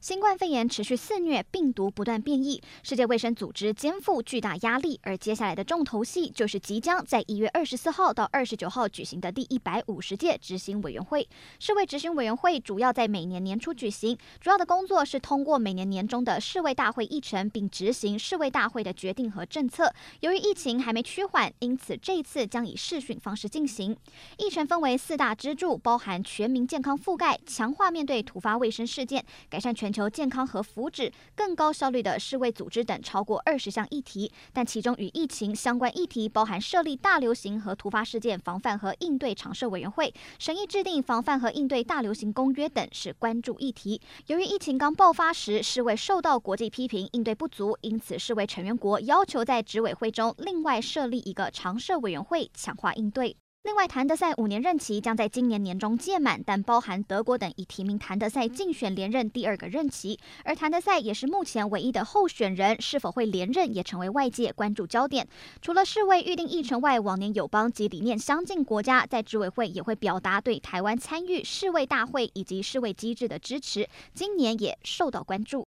新冠肺炎持续肆虐，病毒不断变异，世界卫生组织肩负巨大压力。而接下来的重头戏，就是即将在一月二十四号到二十九号举行的第一百五十届执行委员会。世卫执行委员会主要在每年年初举行，主要的工作是通过每年年中的世卫大会议程，并执行世卫大会的决定和政策。由于疫情还没趋缓，因此这次将以视讯方式进行。议程分为四大支柱，包含全民健康覆盖、强化面对突发卫生事件、改善全。全球健康和福祉、更高效率的世卫组织等超过二十项议题，但其中与疫情相关议题包含设立大流行和突发事件防范和应对常设委员会、审议制定防范和应对大流行公约等是关注议题。由于疫情刚爆发时，世卫受到国际批评应对不足，因此世卫成员国要求在执委会中另外设立一个常设委员会，强化应对。另外，谭德赛五年任期将在今年年中届满，但包含德国等已提名谭德赛竞选连任第二个任期，而谭德赛也是目前唯一的候选人，是否会连任也成为外界关注焦点。除了世卫预定议程外，往年友邦及理念相近国家在执委会也会表达对台湾参与世卫大会以及世卫机制的支持，今年也受到关注。